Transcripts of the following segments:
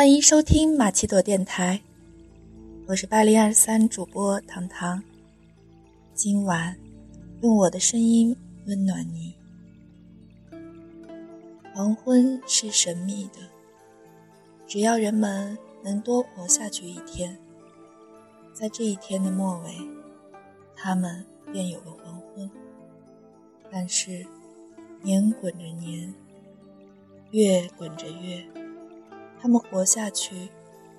欢迎收听马奇朵电台，我是八零二三主播糖糖。今晚用我的声音温暖你。黄昏是神秘的，只要人们能多活下去一天，在这一天的末尾，他们便有了黄昏。但是，年滚着年，月滚着月。他们活下去，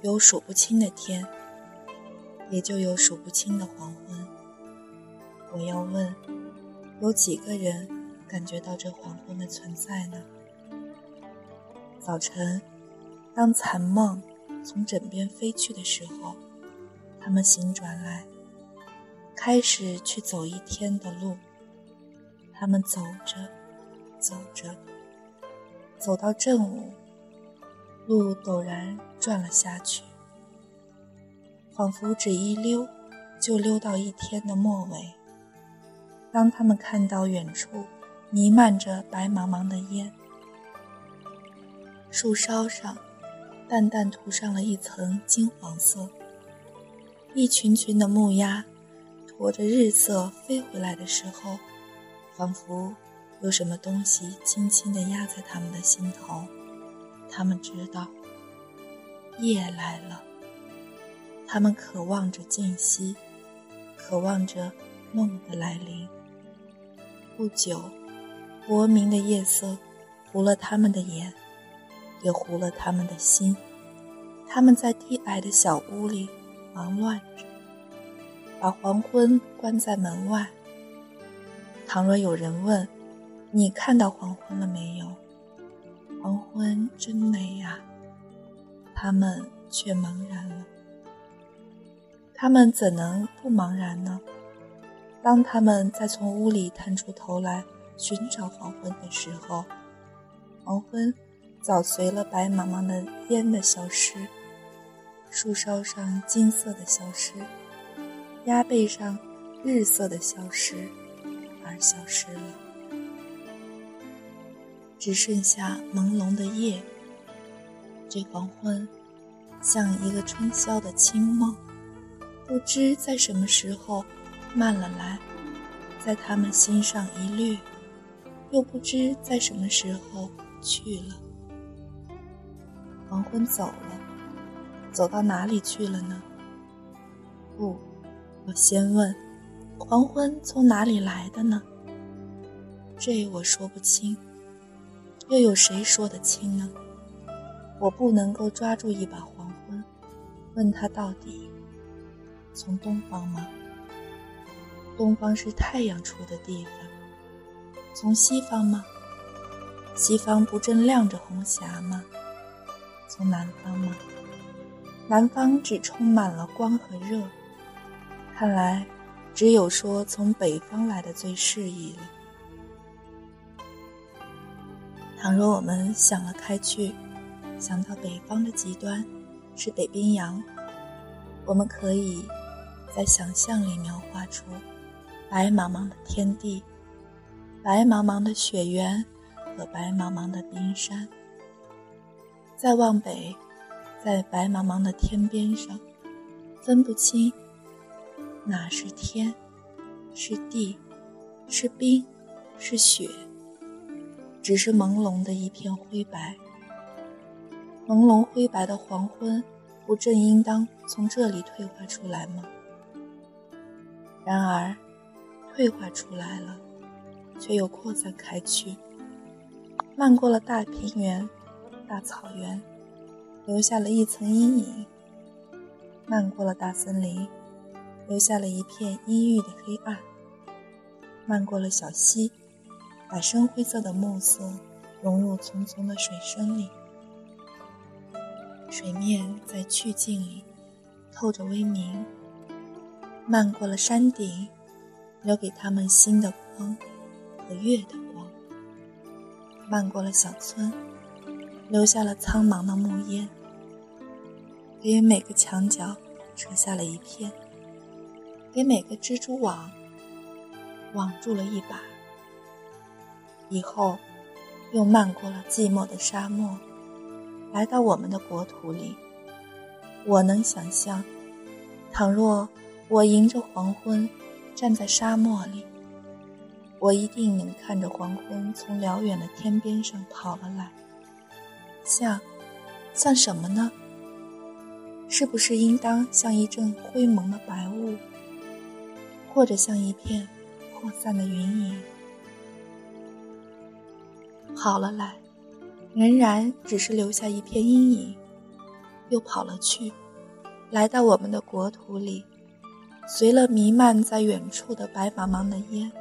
有数不清的天，也就有数不清的黄昏。我要问，有几个人感觉到这黄昏的存在呢？早晨，当残梦从枕边飞去的时候，他们醒转来，开始去走一天的路。他们走着，走着，走到正午。路陡然转了下去，仿佛只一溜，就溜到一天的末尾。当他们看到远处弥漫着白茫茫的烟，树梢上淡淡涂上了一层金黄色，一群群的木鸭驮着日色飞回来的时候，仿佛有什么东西轻轻地压在他们的心头。他们知道，夜来了。他们渴望着静息，渴望着梦的来临。不久，薄明的夜色糊了他们的眼，也糊了他们的心。他们在低矮的小屋里忙乱着，把黄昏关在门外。倘若有人问：“你看到黄昏了没有？”黄昏真美呀，他们却茫然了。他们怎能不茫然呢？当他们再从屋里探出头来寻找黄昏的时候，黄昏早随了白茫茫的烟的消失，树梢上金色的消失，鸭背上日色的消失，而消失了。只剩下朦胧的夜，这黄昏像一个春宵的清梦，不知在什么时候慢了来，在他们心上一掠，又不知在什么时候去了。黄昏走了，走到哪里去了呢？不，我先问，黄昏从哪里来的呢？这我说不清。又有谁说得清呢？我不能够抓住一把黄昏，问他到底从东方吗？东方是太阳出的地方。从西方吗？西方不正亮着红霞吗？从南方吗？南方只充满了光和热。看来，只有说从北方来的最适宜了。倘若我们想了开去，想到北方的极端是北冰洋，我们可以在想象里描画出白茫茫的天地、白茫茫的雪原和白茫茫的冰山。再往北，在白茫茫的天边上，分不清哪是天，是地，是冰，是雪。只是朦胧的一片灰白，朦胧灰白的黄昏，不正应当从这里退化出来吗？然而，退化出来了，却又扩散开去，漫过了大平原、大草原，留下了一层阴影；漫过了大森林，留下了一片阴郁的黑暗；漫过了小溪。把深灰色的暮色融入淙淙的水声里，水面在曲径里透着微明，漫过了山顶，留给他们新的光和月的光；漫过了小村，留下了苍茫的木烟，给每个墙角扯下了一片，给每个蜘蛛网网住了一把。以后，又漫过了寂寞的沙漠，来到我们的国土里。我能想象，倘若我迎着黄昏站在沙漠里，我一定能看着黄昏从辽远的天边上跑了来。像，像什么呢？是不是应当像一阵灰蒙的白雾，或者像一片扩散的云影，跑了来，仍然只是留下一片阴影，又跑了去，来到我们的国土里，随了弥漫在远处的白茫茫的烟，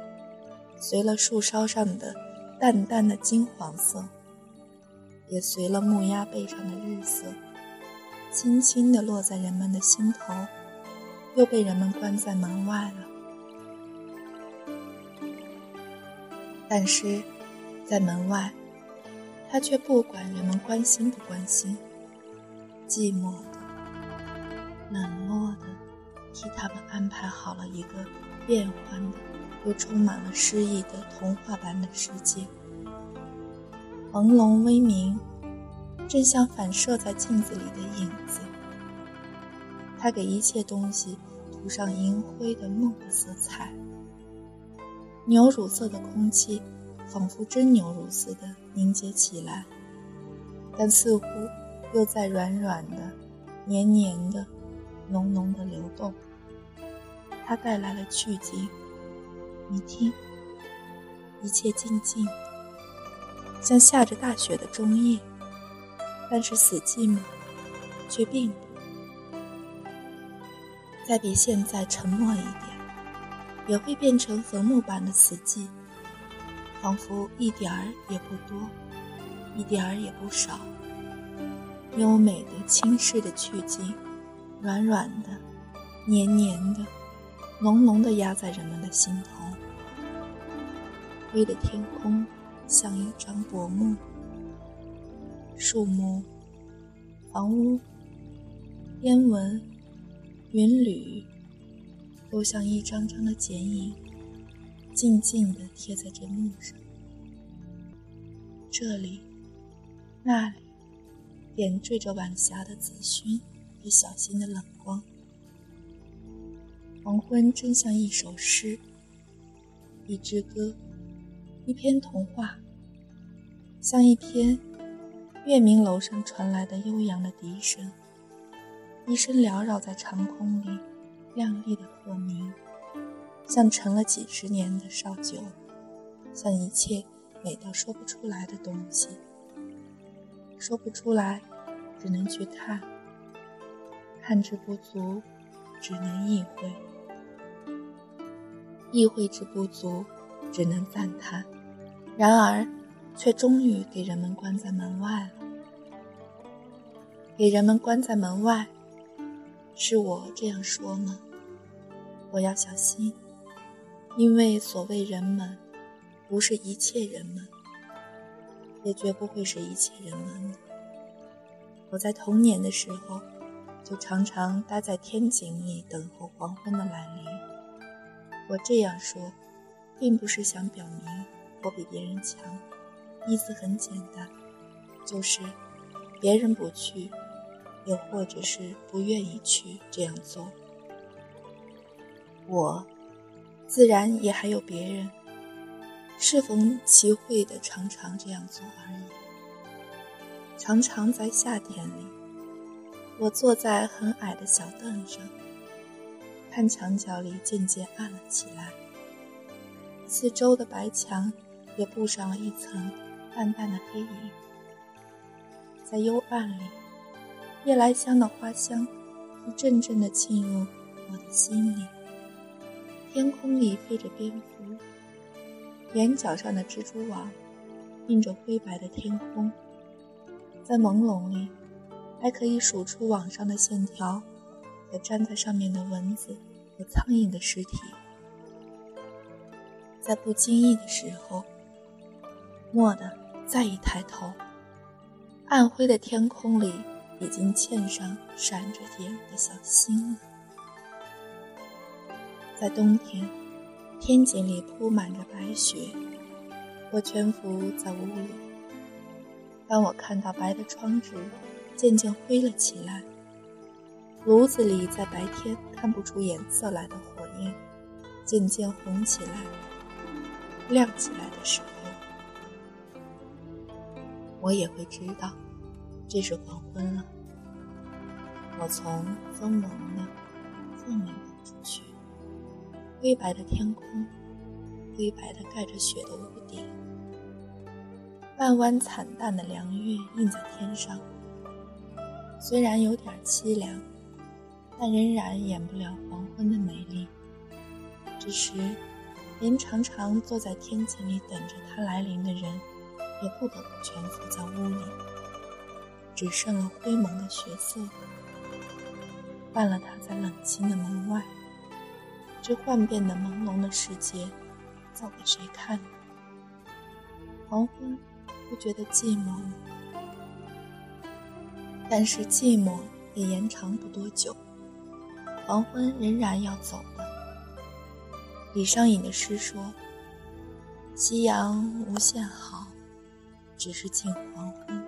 随了树梢上的淡淡的金黄色，也随了木鸭背上的日色。轻轻地落在人们的心头，又被人们关在门外了。但是，在门外，他却不管人们关心不关心，寂寞的、冷漠的，替他们安排好了一个变幻的又充满了诗意的童话般的世界，朦胧微明。正像反射在镜子里的影子，他给一切东西涂上银灰的梦的色彩。牛乳色的空气，仿佛真牛乳似的凝结起来，但似乎又在软软的、黏黏的、浓浓的流动。它带来了去静。你听，一切静静，像下着大雪的中夜。但是死寂吗？却并不。再比现在沉默一点，也会变成坟墓般的死寂，仿佛一点儿也不多，一点儿也不少。优美的、轻视的去静，软软的、黏黏的、浓浓的压在人们的心头。灰的天空像一张薄幕。树木、房屋、烟纹、云缕，都像一张张的剪影，静静地贴在这路上。这里、那里，点缀着晚霞的紫熏和小心的冷光。黄昏真像一首诗，一支歌，一篇童话，像一篇。月明楼上传来的悠扬的笛声，笛声缭绕在长空里，亮丽的鹤鸣，像陈了几十年的绍酒，像一切美到说不出来的东西。说不出来，只能去看；看之不足，只能意会；意会之不足，只能赞叹。然而。却终于给人们关在门外了。给人们关在门外，是我这样说吗？我要小心，因为所谓人们，不是一切人们，也绝不会是一切人们。我在童年的时候，就常常待在天井里等候黄昏的来临。我这样说，并不是想表明我比别人强。意思很简单，就是别人不去，又或者是不愿意去这样做，我自然也还有别人，适逢其会的常常这样做而已。常常在夏天里，我坐在很矮的小凳上，看墙角里渐渐暗了起来，四周的白墙也布上了一层。淡淡的黑影，在幽暗里，夜来香的花香一阵阵的沁入我的心里。天空里飞着蝙蝠，眼角上的蜘蛛网映着灰白的天空，在朦胧里，还可以数出网上的线条和粘在上面的蚊子和苍蝇的尸体。在不经意的时候，蓦地。再一抬头，暗灰的天空里已经嵌上闪着点的小星了。在冬天，天井里铺满着白雪，我蜷伏在屋里。当我看到白的窗纸渐渐灰了起来。炉子里在白天看不出颜色来的火焰，渐渐红起来、亮起来的时候，我也会知道，这是黄昏了。我从风蒙的缝里望出去，灰白的天空，灰白的盖着雪的屋顶。半弯惨淡的凉月映在天上，虽然有点凄凉，但仍然掩不了黄昏的美丽。只是，连常常坐在天井里等着它来临的人，也不得不蜷伏在屋里，只剩了灰蒙的血色，换了他在冷清的门外。这幻变的朦胧的世界，造给谁看呢？黄昏。不觉得寂寞吗？但是寂寞也延长不多久，黄昏仍然要走的。李商隐的诗说：“夕阳无限好，只是近黄昏。”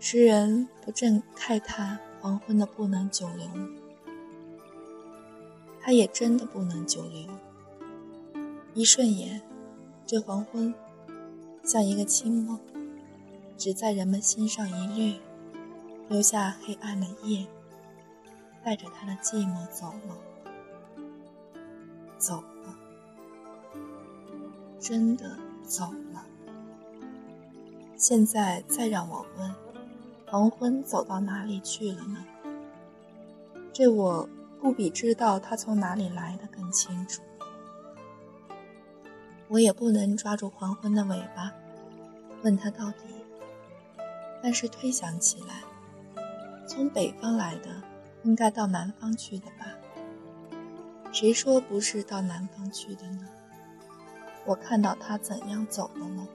诗人不正慨叹黄昏的不能久留？他也真的不能久留。一瞬眼，这黄昏。像一个清梦，只在人们心上一掠，留下黑暗的夜，带着他的寂寞走了，走了，真的走了。现在再让我问，黄昏走到哪里去了呢？这我不比知道他从哪里来的更清楚。我也不能抓住黄昏的尾巴，问他到底。但是推想起来，从北方来的，应该到南方去的吧？谁说不是到南方去的呢？我看到他怎样走的呢？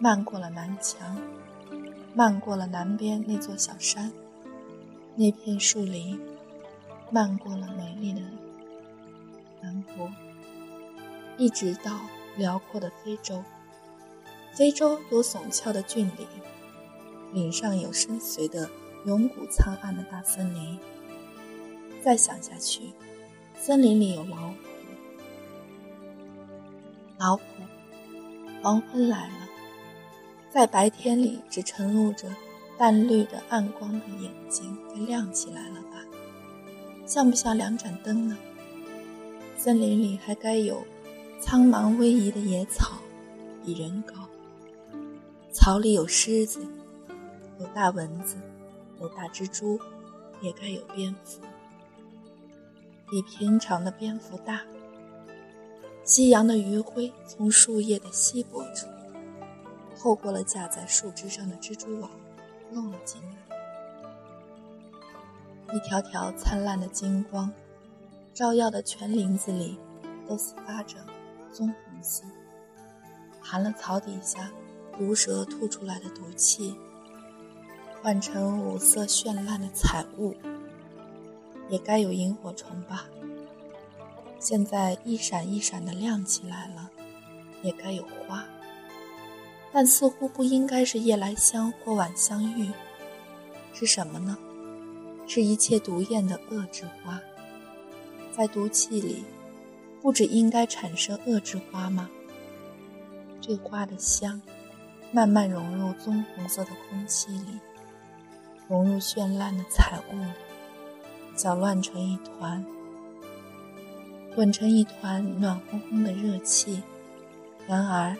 漫过了南墙，漫过了南边那座小山，那片树林，漫过了美丽的南国。一直到辽阔的非洲，非洲有耸峭的峻岭，岭上有深邃的永古苍暗的大森林。再想下去，森林里有老虎，老虎，黄昏来了，在白天里只晨露着淡绿的暗光的眼睛，该亮起来了吧？像不像两盏灯呢？森林里还该有。苍茫逶迤的野草，比人高。草里有狮子，有大蚊子，有大蜘蛛，也该有蝙蝠，比平常的蝙蝠大。夕阳的余晖从树叶的稀薄处，透过了架在树枝上的蜘蛛网，漏了进来。一条条灿烂的金光，照耀的全林子里，都散发着。棕红色，含了草底下毒蛇吐出来的毒气，换成五色绚烂的彩雾，也该有萤火虫吧？现在一闪一闪的亮起来了，也该有花，但似乎不应该是夜来香或晚香玉，是什么呢？是一切毒焰的恶之花，在毒气里。不只应该产生恶之花吗？这花的香，慢慢融入棕红色的空气里，融入绚烂的彩雾里，搅乱成一团，混成一团暖烘烘的热气。然而，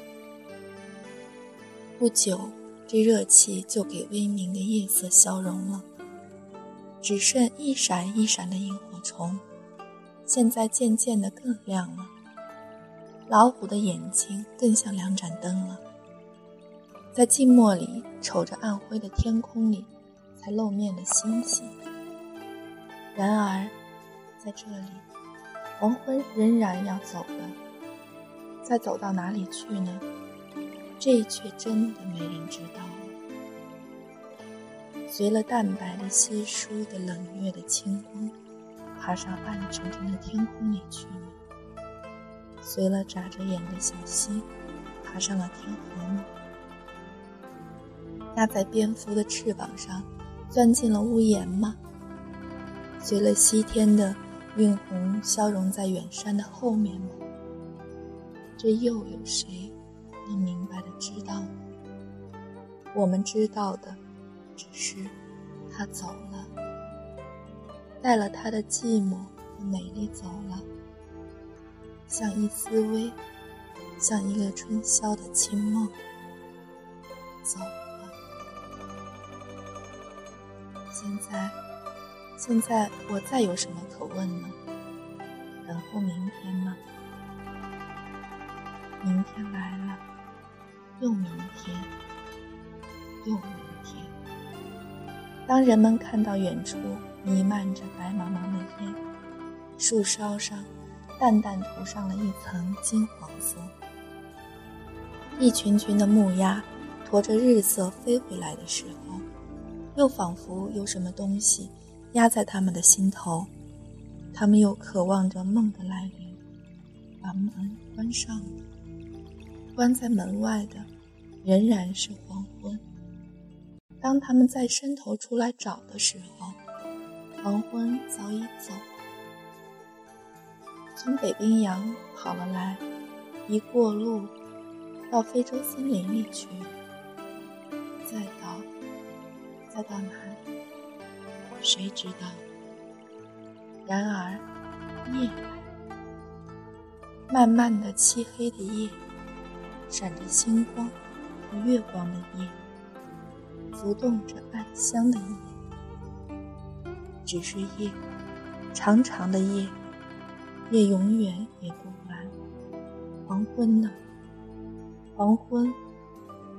不久，这热气就给微明的夜色消融了，只剩一闪一闪的萤火虫。现在渐渐的更亮了，老虎的眼睛更像两盏灯了。在静默里瞅着暗灰的天空里才露面的星星。然而，在这里，黄昏仍然要走的，再走到哪里去呢？这却真的没人知道。随了淡白的稀疏的冷月的清光。爬上暗沉沉的天空里去了，随了眨着眼的小溪，爬上了天河吗？压在蝙蝠的翅膀上，钻进了屋檐吗？随了西天的晕红，消融在远山的后面吗？这又有谁能明白的知道呢？我们知道的，只是他走了，带了他的寂寞和美丽走了，像一丝微，像一个春宵的清梦，走了。现在。现在我再有什么可问呢？等候明天吗？明天来了，又明天，又明。当人们看到远处弥漫着白茫茫的烟，树梢上淡淡涂上了一层金黄色，一群群的木鸭驮着日色飞回来的时候，又仿佛有什么东西。压在他们的心头，他们又渴望着梦的来临。把门关上了，关在门外的仍然是黄昏。当他们再伸头出来找的时候，黄昏早已走，从北冰洋跑了来，一过路到非洲森林里去，再到，再到哪里？谁知道？然而，夜来，漫漫的漆黑的夜，闪着星光和月光的夜，浮动着暗香的夜，只是夜，长长的夜，夜永远也不完。黄昏呢？黄昏，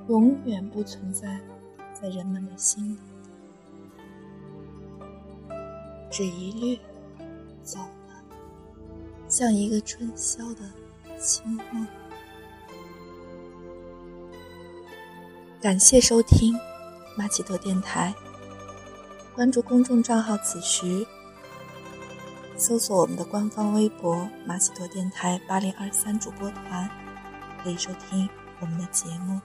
永远不存在在人们的心里。只一掠，走了，像一个春宵的清梦。感谢收听马奇朵电台，关注公众账号“此时”，搜索我们的官方微博“马奇朵电台八零二三主播团”，可以收听我们的节目。